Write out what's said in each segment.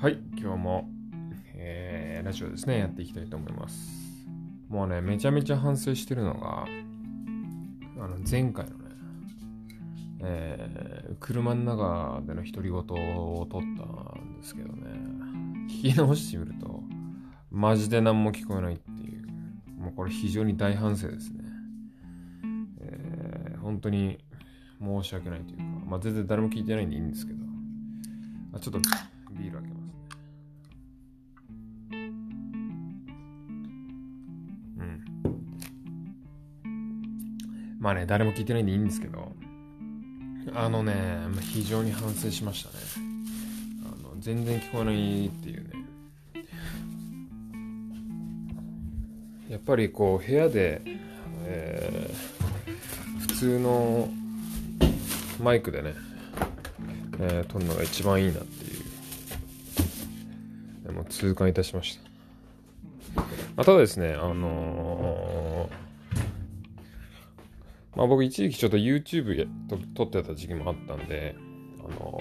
はい、今日も、えーラジオですね、やっていきたいと思います。もうね、めちゃめちゃ反省してるのが、あの前回のね、えー車の中での独り言を撮ったんですけどね、聞き直してみると、マジで何も聞こえないっていう、もうこれ非常に大反省ですね。えー本当に申し訳ないというか、まあ全然誰も聞いてないんでいいんですけど、あちょっとまあね、誰も聞いてないんでいいんですけど、あのね、非常に反省しましたね。あの全然聞こえないっていうね。やっぱりこう、部屋で、えー普通のマイクでね、えー撮るのが一番いいなっていう、でも痛感いたしました。まあ、ただですね、あのーまあ僕一時期ちょっと YouTube やと撮ってた時期もあったんで、あの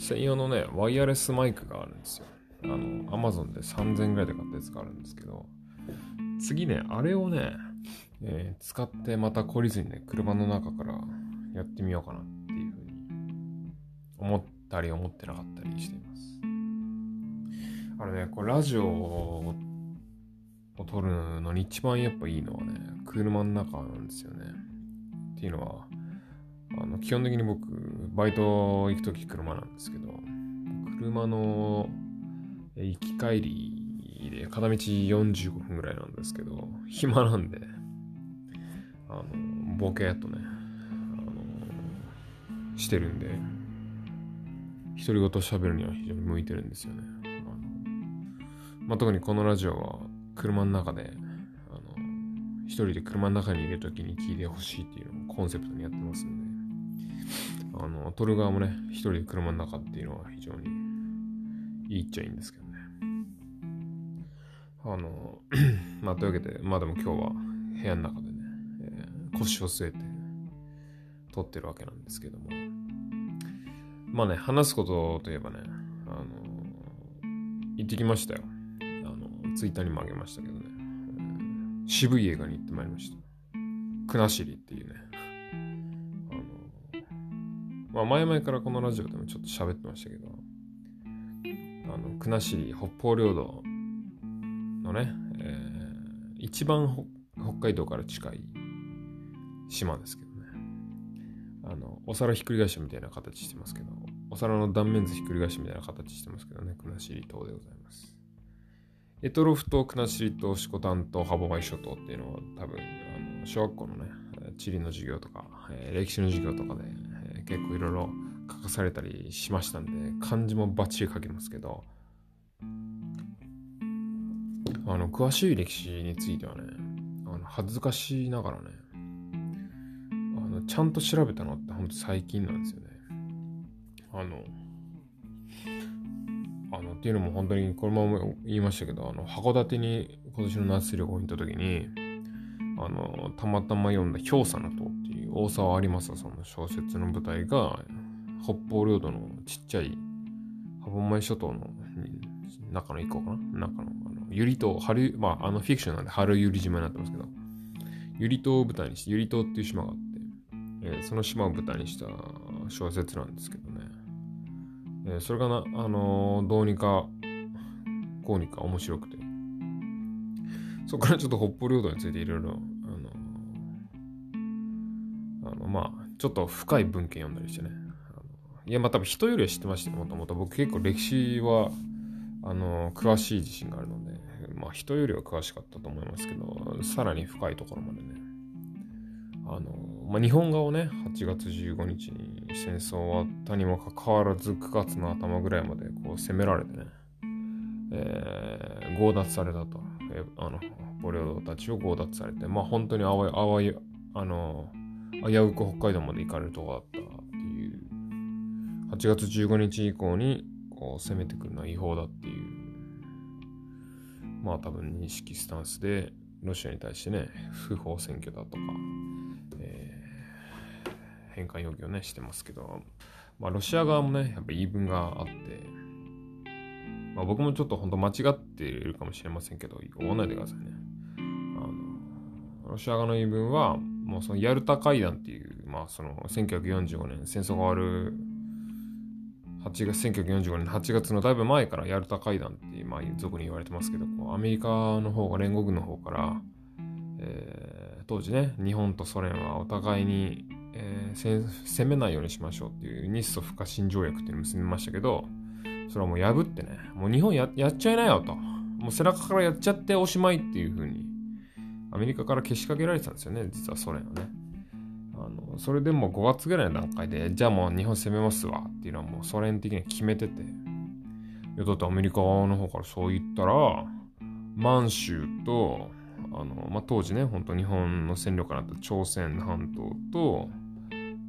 専用のね、ワイヤレスマイクがあるんですよ。あの、Amazon で3000円ぐらいで買ったやつがあるんですけど、次ね、あれをね、えー使ってまた懲りずにね、車の中からやってみようかなっていうふうに思ったり思ってなかったりしています。あれね、これラジオを撮るのに一番やっぱいいのはね、車の中なんですよね。っていうのは、あの基本的に僕、バイト行くとき車なんですけど、車の行き帰りで片道45分ぐらいなんですけど、暇なんで、あの、ボケっとね、あの、してるんで、独り言喋るには非常に向いてるんですよね。あのまあ、特にこのラジオは車の中で、一人で車の中にいるときに聞いてほしいっていうのをコンセプトにやってますんで、あの、撮る側もね、一人で車の中っていうのは非常にいいっちゃいいんですけどね。あの、まあ、というわけで、まあでも今日は部屋の中でね、えー腰を据えて撮ってるわけなんですけども、まあね、話すことといえばね、あの、行ってきましたよ。あの、ツイッターにもあげましたけどね、渋い映画に行ってまいりました。国後っていうね、あの、まあ前々からこのラジオでもちょっと喋ってましたけど、あの、国後、北方領土のね、えー一番北海道から近い島ですけどね。あの、お皿ひっくり返したみたいな形してますけど、お皿の断面図ひっくり返しみたいな形してますけどね、国後島でございます。エトロフと国後島、シコタンと歯舞諸島っていうのは多分、あの小学校のね、地理の授業とか、えー歴史の授業とかで、えー結構いろいろ書かされたりしましたんで、漢字もバッチリ書けますけど、あの、詳しい歴史についてはね、あの恥ずかしながらね、あの、ちゃんと調べたのってほんと最近なんですよね。あの、っていうのも本当に、これも言いましたけど、あの、函館に今年の夏旅行に行った時に、あの、たまたま読んだ氷砂の塔っていう大沢有正さんの小説の舞台が、北方領土のちっちゃい、歯舞諸島の中の一個かな？中の、あの、ゆり島、春、まあ、あのフィクションなんで春ゆり島になってますけど、ゆり島を舞台にして、ゆり島っていう島があって、えーその島を舞台にした小説なんですけど。えーそれがな、あのーどうにか、こうにか面白くて。そこからちょっと北方領土についていろいろ、あの、あの、まあ、ちょっと深い文献読んだりしてね。いや、まあ多分人よりは知ってました、もともと。僕結構歴史は、あの、詳しい自信があるので、まあ人よりは詳しかったと思いますけど、さらに深いところまでね。あの、まあ日本側をね、8月15日に戦争終わったにもかかわらず、9月の頭ぐらいまでこう攻められてね、えー強奪されたと。えあの、北方領土たちを強奪されて、まあ本当にあわい、あわい、あの、危うく北海道まで行かれるとこだったっていう、8月15日以降にこう攻めてくるのは違法だっていう、まあ多分認識スタンスで、ロシアに対してね、不法占拠だとか、返還要求ね、してますけど、まあロシア側もね、やっぱ言い分があって、まあ、僕もちょっと本当間違っているかもしれませんけど、追わないでくださいね。あの、ロシア側の言い分は、もうそのヤルタ会談っていう、まあその1945年戦争が終わる8月、1945年8月のだいぶ前からヤルタ会談っていう、まあ俗に言われてますけど、アメリカの方が連合軍の方から、えー、当時ね、日本とソ連はお互いに、えー、攻めないようにしましょうっていう日ソ不可侵条約っていうのを結びましたけど、それはもう破ってね、もう日本やっちゃいなよと。もう背中からやっちゃっておしまいっていう風に、アメリカからけしかけられてたんですよね、実はソ連はね。あのそれでも5月ぐらいの段階で、じゃあもう日本攻めますわっていうのはもうソ連的に決めてて、いやだってアメリカの方からそう言ったら、満州と、あのまあ、当時ね、本当日本の戦力になった朝鮮半島と、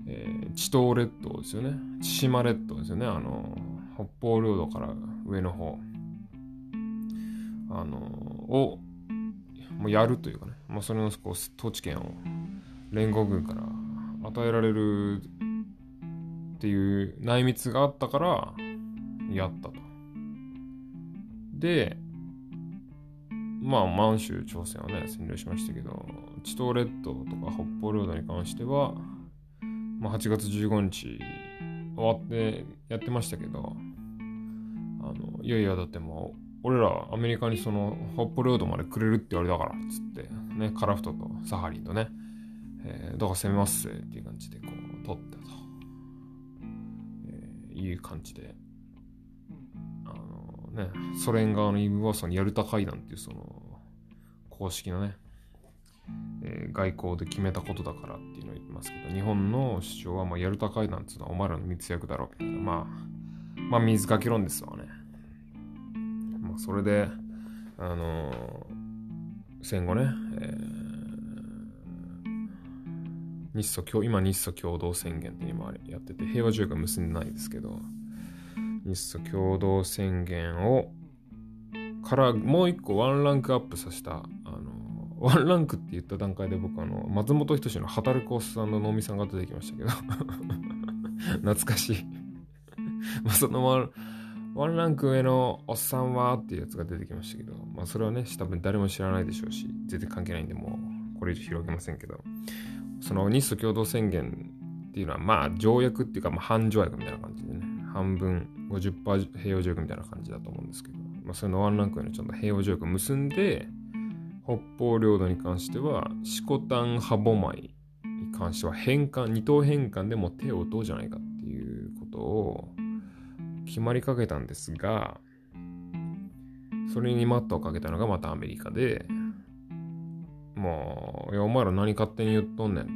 えー、地東列島ですよね。千島列島ですよね。あの、北方領土から上の方、あの、を、もうやるというかね、まあ、それのこう統治権を連合軍から与えられるっていう内密があったからやったと。で、まあ満州朝鮮はね占領しましたけど、地東列島とか北方領土に関しては、まあ、8月15日終わってやってましたけど、あのいやいやだってもう俺らアメリカにその北方領土までくれるって言われたからっつってねカラフトとサハリンとね、えー、だか攻めます？っていう感じでこう取ったと、えー、いう感じで。あのねソ連側の言い分はそのヤルタ会談っていうその公式のね、えー、外交で決めたことだからっていうのを言ってますけど日本の主張はまあヤルタ会談っていうのはお前らの密約だろうみたいなまあまあ水かけ論ですわね。まあ、それで、あのー、戦後ね、えー、日ソ今日ソ共同宣言って今やってて、平和条約は結んでないですけど、日ソ共同宣言を、からもう一個ワンランクアップさせた、ワンランクって言った段階で僕あの、松本人志の働くおっさんの能見さんが出てきましたけど。懐かしい。まあそのまワンランク上のおっさんはっていうやつが出てきましたけど、まあそれはね、多分誰も知らないでしょうし、全然関係ないんで、もうこれ以上広げませんけど、その日ソ共同宣言っていうのは、まあ条約っていうか、まあ半条約みたいな感じでね、半分50%平和条約みたいな感じだと思うんですけど、まあそのワンランク上のちゃんと平和条約を結んで、北方領土に関してはシ、コタンハボマイに関しては返還、二等返還でも手を打とうじゃないかっていうことを、決まりかけたんですが、それに待ったをかけたのがまたアメリカで、もう、いや、お前ら何勝手に言っとんねんと。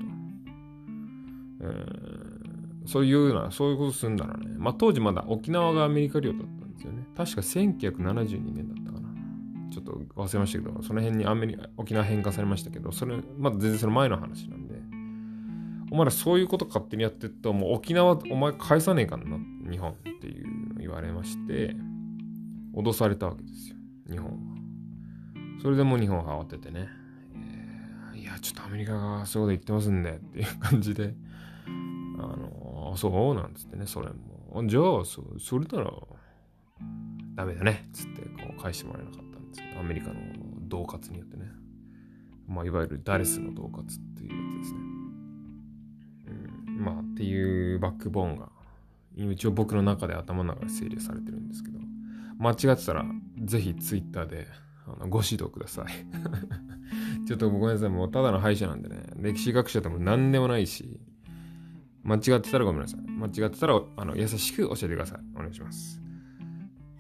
えー、そういうな、そういうことすんだらね。まあ当時まだ沖縄がアメリカ領だったんですよね。確か1972年だ。ちょっと忘れましたけど、その辺にアメリカ、沖縄返還されましたけど、それ、まだ全然その前の話なんで、お前らそういうこと勝手にやってると、もう沖縄お前返さねえかんな、日本っていう言われまして、脅されたわけですよ、日本は。それでもう日本は慌ててね、えー、いや、ちょっとアメリカがそういうこと言ってますんでっていう感じで、あの、そうなんつってね、それも。じゃあ、そそれなら、ダメだね、つってこう返してもらえなかったんですけど、アメリカの恫喝によってね。まあ、いわゆるダレスの恫喝っていうやつですね。うん、まあ、っていうバックボーンが一応僕の中で頭の中で整理されてるんですけど、間違ってたら、ぜひ Twitter であのご指導ください。ちょっとごめんなさい、もうただの歯医者なんでね、歴史学者でも何でもないし、間違ってたらごめんなさい。間違ってたらあの優しく教えてください。お願いします。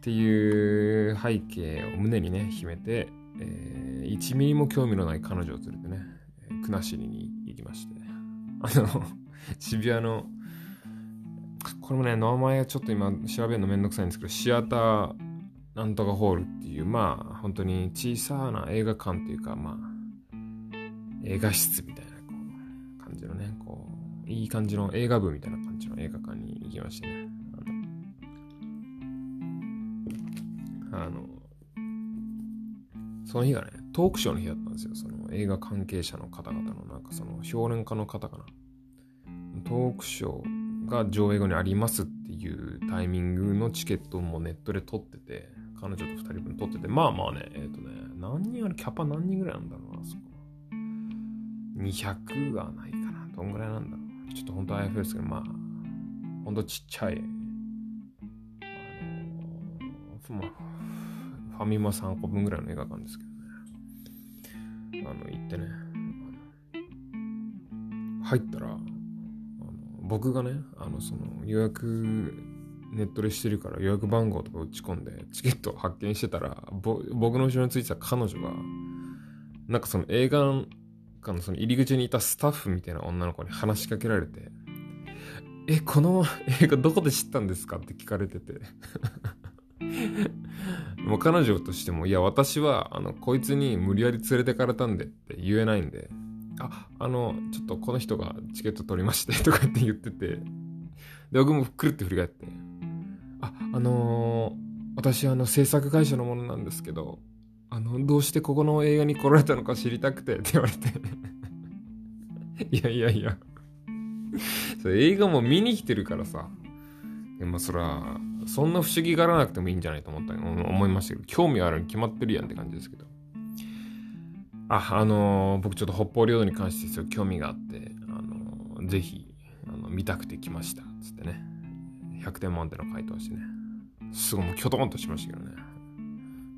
っていう背景を胸にね、秘めて、えー、1ミリも興味のない彼女を連れてね、国後に行きまして、あの、渋谷のこれもね、名前ちょっと今調べるのめんどくさいんですけど、シアターなんとかホールっていう、まあ、本当に小さな映画館っていうか、まあ、映画室みたいな、こう、感じのね、こう、いい感じの映画部みたいな感じの映画館に行きましてね。あの、その日がね、トークショーの日だったんですよ。その映画関係者の方々の、なんかその評論家の方かな。トークショーが上映後にありますっていうタイミングのチケットもネットで取ってて、彼女と2人分撮ってて、まあまあね、えっ、ー、とね、何人ある？キャパ何人ぐらいなんだろうな、そこ。200はないかな。どんぐらいなんだろう。ちょっと本当あやふやですけど、まあ、ほんとちっちゃい、あのまあ、ファミマ3個分ぐらいの映画館ですけどね。あの、行ってね、入ったら、あの僕がね、あの、その予約ネットでしてるから予約番号とか打ち込んでチケットを発見してたら僕の後ろについてた彼女がなんかその映画館のその入り口にいたスタッフみたいな女の子に話しかけられて「えこの映画どこで知ったんですか?」って聞かれててもう彼女としても「いや私はあのこいつに無理やり連れてかれたんで」って言えないんで「ああのちょっとこの人がチケット取りまして」とかって言っててで僕もくるって振り返ってあ、あのー、私、あの、制作会社のものなんですけど、あの、どうしてここの映画に来られたのか知りたくてって言われて。いやいやいや。それ映画も見に来てるからさ。でもそら、そんな不思議がらなくてもいいんじゃないと思った思いましたけど、興味あるに決まってるやんって感じですけど。あ、あのー、僕ちょっと北方領土に関してすごい興味があって、あのー、ぜひ、あの、見たくて来ました。つってね。100点満点の回答してね。すごいもうキョトンとしましたけどね。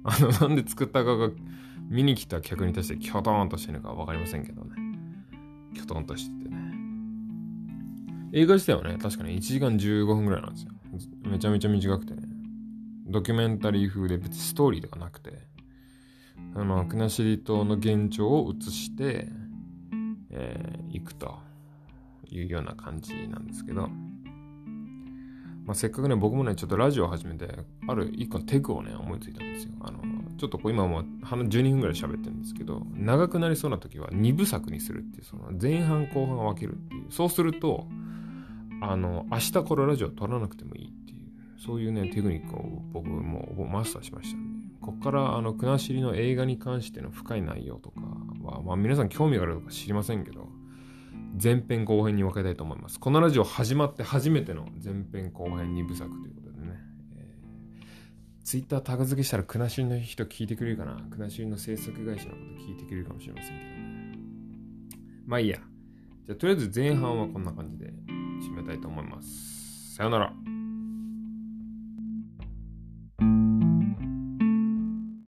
あの、なんで作ったかが見に来た客に対してキョトンとしてるのかわかりませんけどね。キョトンとしててね。映画自体はね、確かに1時間15分ぐらいなんですよ。めちゃめちゃ短くてね。ドキュメンタリー風で別にストーリーとかなくて、あの、国後島の現状を映して、えー、行くというような感じなんですけど、まあ、せっかくね、僕もね、ちょっとラジオを始めて、ある一個のテクをね、思いついたんですよ。あの、ちょっとこう今もう12分ぐらい喋ってるんですけど、長くなりそうな時は2部作にするっていう、その前半後半分けるっていう。そうすると、あの、明日これラジオ撮らなくてもいいっていう、そういうね、テクニックを僕もマスターしましたんで、こっからあの、国後の映画に関しての深い内容とかは、まあ皆さん興味があるとか知りませんけど、前編後編に分けたいと思います。このラジオ始まって初めての前編後編2部作ということでね。えー、ツイッタータグ付けしたら国後の人聞いてくれるかな？国後の制作会社のこと聞いてくれるかもしれませんけどね。まあいいや。じゃあとりあえず前半はこんな感じで締めたいと思います。さよなら。